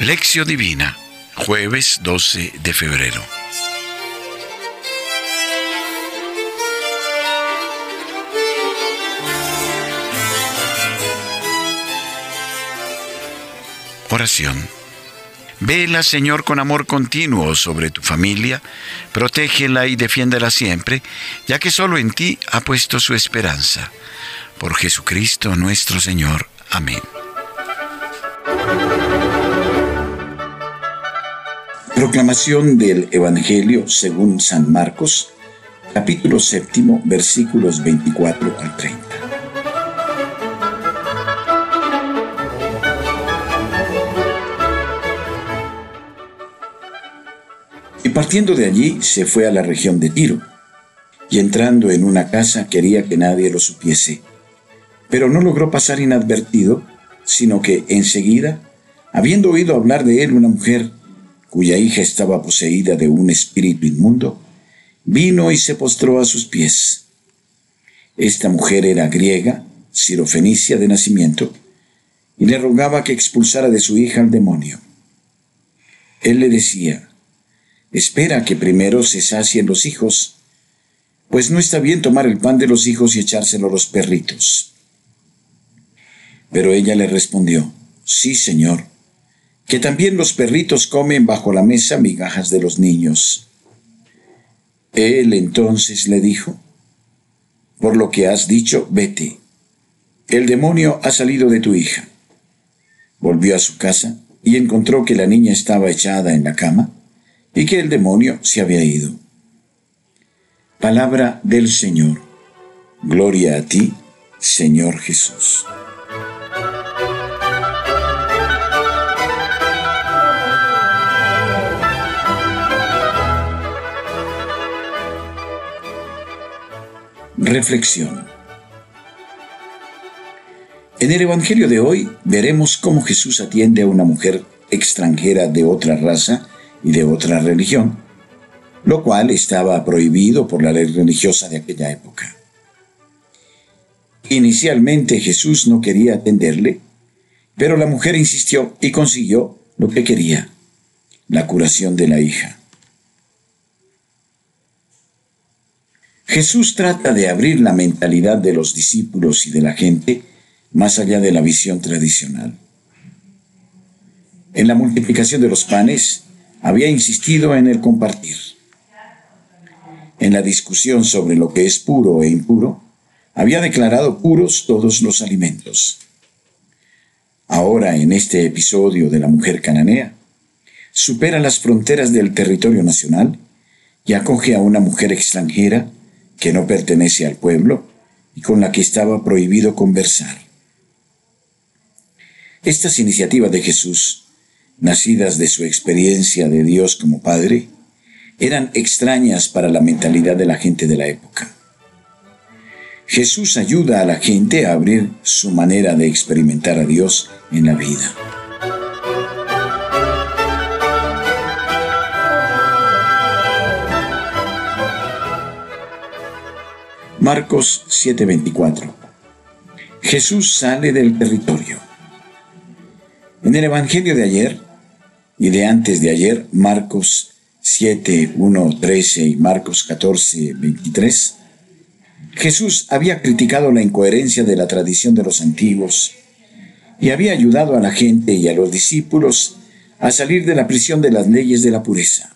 Lección Divina, jueves 12 de febrero. Oración. Vela, Señor, con amor continuo sobre tu familia, protégela y defiéndela siempre, ya que solo en ti ha puesto su esperanza. Por Jesucristo nuestro Señor. Amén. Proclamación del Evangelio según San Marcos, capítulo séptimo, versículos 24 al 30. Y partiendo de allí se fue a la región de Tiro, y entrando en una casa quería que nadie lo supiese, pero no logró pasar inadvertido, sino que enseguida, habiendo oído hablar de él una mujer, cuya hija estaba poseída de un espíritu inmundo, vino y se postró a sus pies. Esta mujer era griega, sirofenicia de nacimiento, y le rogaba que expulsara de su hija al demonio. Él le decía, espera que primero se sacien los hijos, pues no está bien tomar el pan de los hijos y echárselo a los perritos. Pero ella le respondió, sí, Señor, que también los perritos comen bajo la mesa migajas de los niños. Él entonces le dijo, por lo que has dicho, vete. El demonio ha salido de tu hija. Volvió a su casa y encontró que la niña estaba echada en la cama y que el demonio se había ido. Palabra del Señor. Gloria a ti, Señor Jesús. Reflexión. En el Evangelio de hoy veremos cómo Jesús atiende a una mujer extranjera de otra raza y de otra religión, lo cual estaba prohibido por la ley religiosa de aquella época. Inicialmente Jesús no quería atenderle, pero la mujer insistió y consiguió lo que quería, la curación de la hija. Jesús trata de abrir la mentalidad de los discípulos y de la gente más allá de la visión tradicional. En la multiplicación de los panes había insistido en el compartir. En la discusión sobre lo que es puro e impuro, había declarado puros todos los alimentos. Ahora, en este episodio de la mujer cananea, supera las fronteras del territorio nacional y acoge a una mujer extranjera que no pertenece al pueblo y con la que estaba prohibido conversar. Estas iniciativas de Jesús, nacidas de su experiencia de Dios como Padre, eran extrañas para la mentalidad de la gente de la época. Jesús ayuda a la gente a abrir su manera de experimentar a Dios en la vida. Marcos 7:24. Jesús sale del territorio. En el Evangelio de ayer y de antes de ayer, Marcos 7, 1, 13 y Marcos 14, 23, Jesús había criticado la incoherencia de la tradición de los antiguos y había ayudado a la gente y a los discípulos a salir de la prisión de las leyes de la pureza.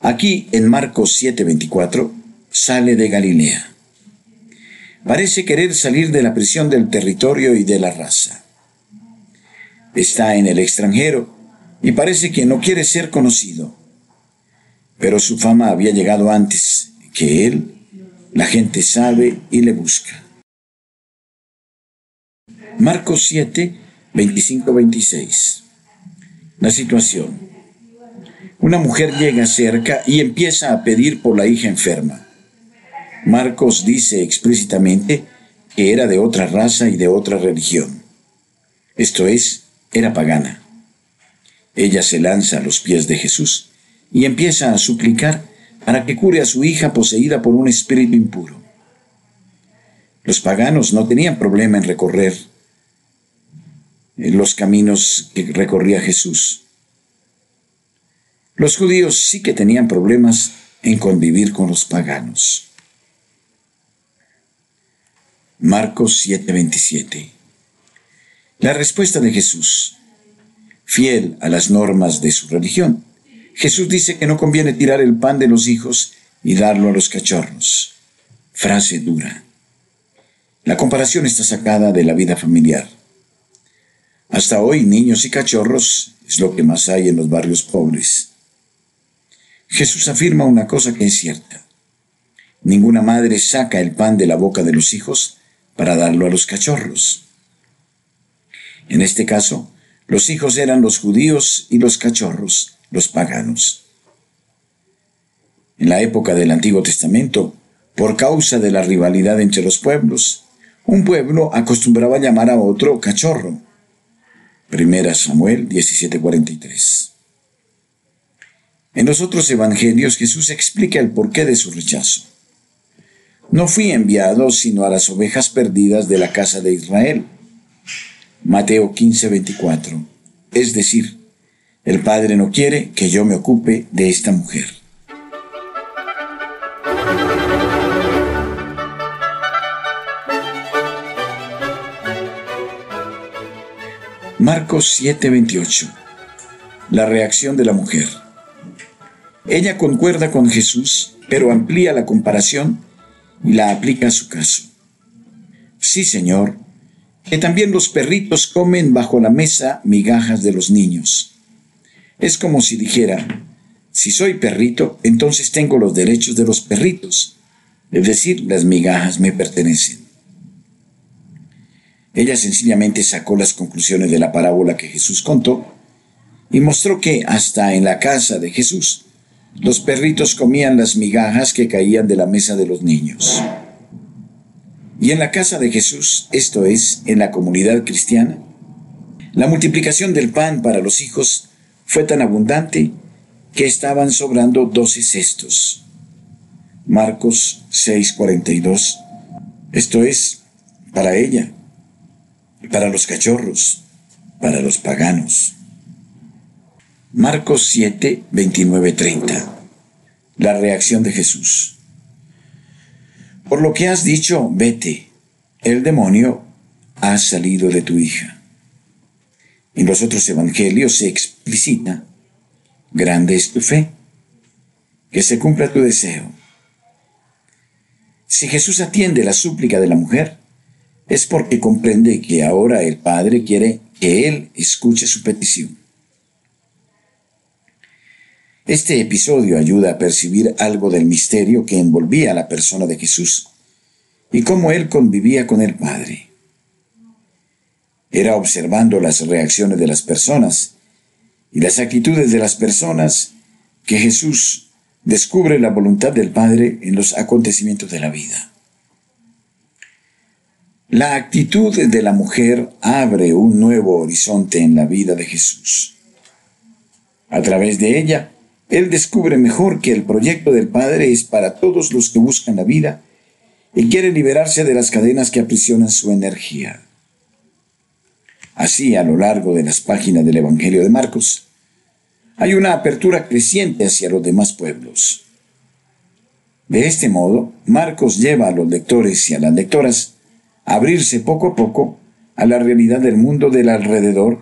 Aquí en Marcos 7:24 sale de Galilea. Parece querer salir de la prisión del territorio y de la raza. Está en el extranjero y parece que no quiere ser conocido. Pero su fama había llegado antes que él. La gente sabe y le busca. Marcos 7, 25-26. La situación. Una mujer llega cerca y empieza a pedir por la hija enferma. Marcos dice explícitamente que era de otra raza y de otra religión. Esto es, era pagana. Ella se lanza a los pies de Jesús y empieza a suplicar para que cure a su hija poseída por un espíritu impuro. Los paganos no tenían problema en recorrer los caminos que recorría Jesús. Los judíos sí que tenían problemas en convivir con los paganos. Marcos 7:27 La respuesta de Jesús, fiel a las normas de su religión. Jesús dice que no conviene tirar el pan de los hijos y darlo a los cachorros. Frase dura. La comparación está sacada de la vida familiar. Hasta hoy niños y cachorros es lo que más hay en los barrios pobres. Jesús afirma una cosa que es cierta. Ninguna madre saca el pan de la boca de los hijos para darlo a los cachorros. En este caso, los hijos eran los judíos y los cachorros, los paganos. En la época del Antiguo Testamento, por causa de la rivalidad entre los pueblos, un pueblo acostumbraba llamar a otro cachorro. Primera Samuel 17:43. En los otros evangelios Jesús explica el porqué de su rechazo. No fui enviado sino a las ovejas perdidas de la casa de Israel. Mateo 15:24. Es decir, el Padre no quiere que yo me ocupe de esta mujer. Marcos 7:28. La reacción de la mujer. Ella concuerda con Jesús, pero amplía la comparación y la aplica a su caso. Sí, Señor, que también los perritos comen bajo la mesa migajas de los niños. Es como si dijera, si soy perrito, entonces tengo los derechos de los perritos, es decir, las migajas me pertenecen. Ella sencillamente sacó las conclusiones de la parábola que Jesús contó y mostró que hasta en la casa de Jesús los perritos comían las migajas que caían de la mesa de los niños. Y en la casa de Jesús, esto es, en la comunidad cristiana, la multiplicación del pan para los hijos fue tan abundante que estaban sobrando doce cestos. Marcos 6:42. Esto es, para ella, para los cachorros, para los paganos. Marcos 7, 29, 30. La reacción de Jesús. Por lo que has dicho, vete, el demonio ha salido de tu hija. En los otros evangelios se explicita, grande es tu fe, que se cumpla tu deseo. Si Jesús atiende la súplica de la mujer, es porque comprende que ahora el Padre quiere que Él escuche su petición. Este episodio ayuda a percibir algo del misterio que envolvía a la persona de Jesús y cómo él convivía con el Padre. Era observando las reacciones de las personas y las actitudes de las personas que Jesús descubre la voluntad del Padre en los acontecimientos de la vida. La actitud de la mujer abre un nuevo horizonte en la vida de Jesús. A través de ella, él descubre mejor que el proyecto del Padre es para todos los que buscan la vida y quiere liberarse de las cadenas que aprisionan su energía. Así, a lo largo de las páginas del Evangelio de Marcos, hay una apertura creciente hacia los demás pueblos. De este modo, Marcos lleva a los lectores y a las lectoras a abrirse poco a poco a la realidad del mundo del alrededor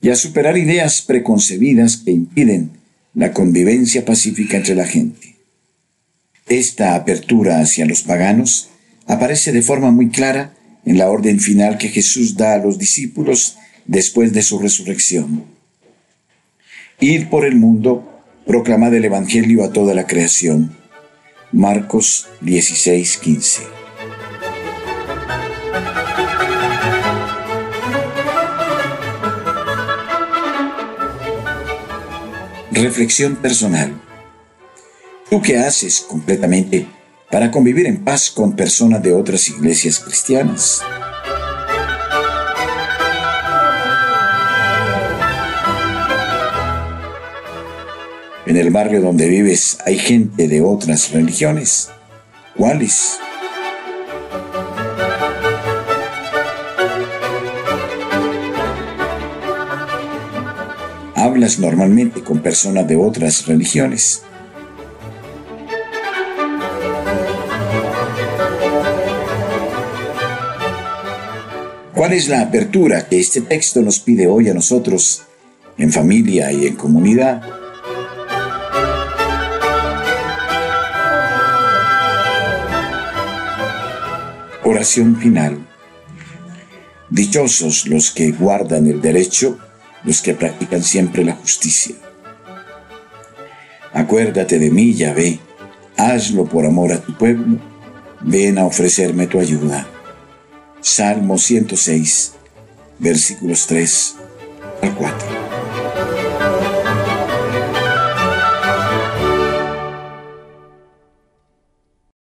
y a superar ideas preconcebidas que impiden la convivencia pacífica entre la gente. Esta apertura hacia los paganos aparece de forma muy clara en la orden final que Jesús da a los discípulos después de su resurrección. Ir por el mundo, proclamad el Evangelio a toda la creación. Marcos 16:15 Reflexión personal. ¿Tú qué haces completamente para convivir en paz con personas de otras iglesias cristianas? En el barrio donde vives hay gente de otras religiones. ¿Cuáles? Hablas normalmente con personas de otras religiones. ¿Cuál es la apertura que este texto nos pide hoy a nosotros en familia y en comunidad? Oración final. Dichosos los que guardan el derecho, los que practican siempre la justicia. Acuérdate de mí, Yahvé, hazlo por amor a tu pueblo, ven a ofrecerme tu ayuda. Salmo 106, versículos 3 al 4.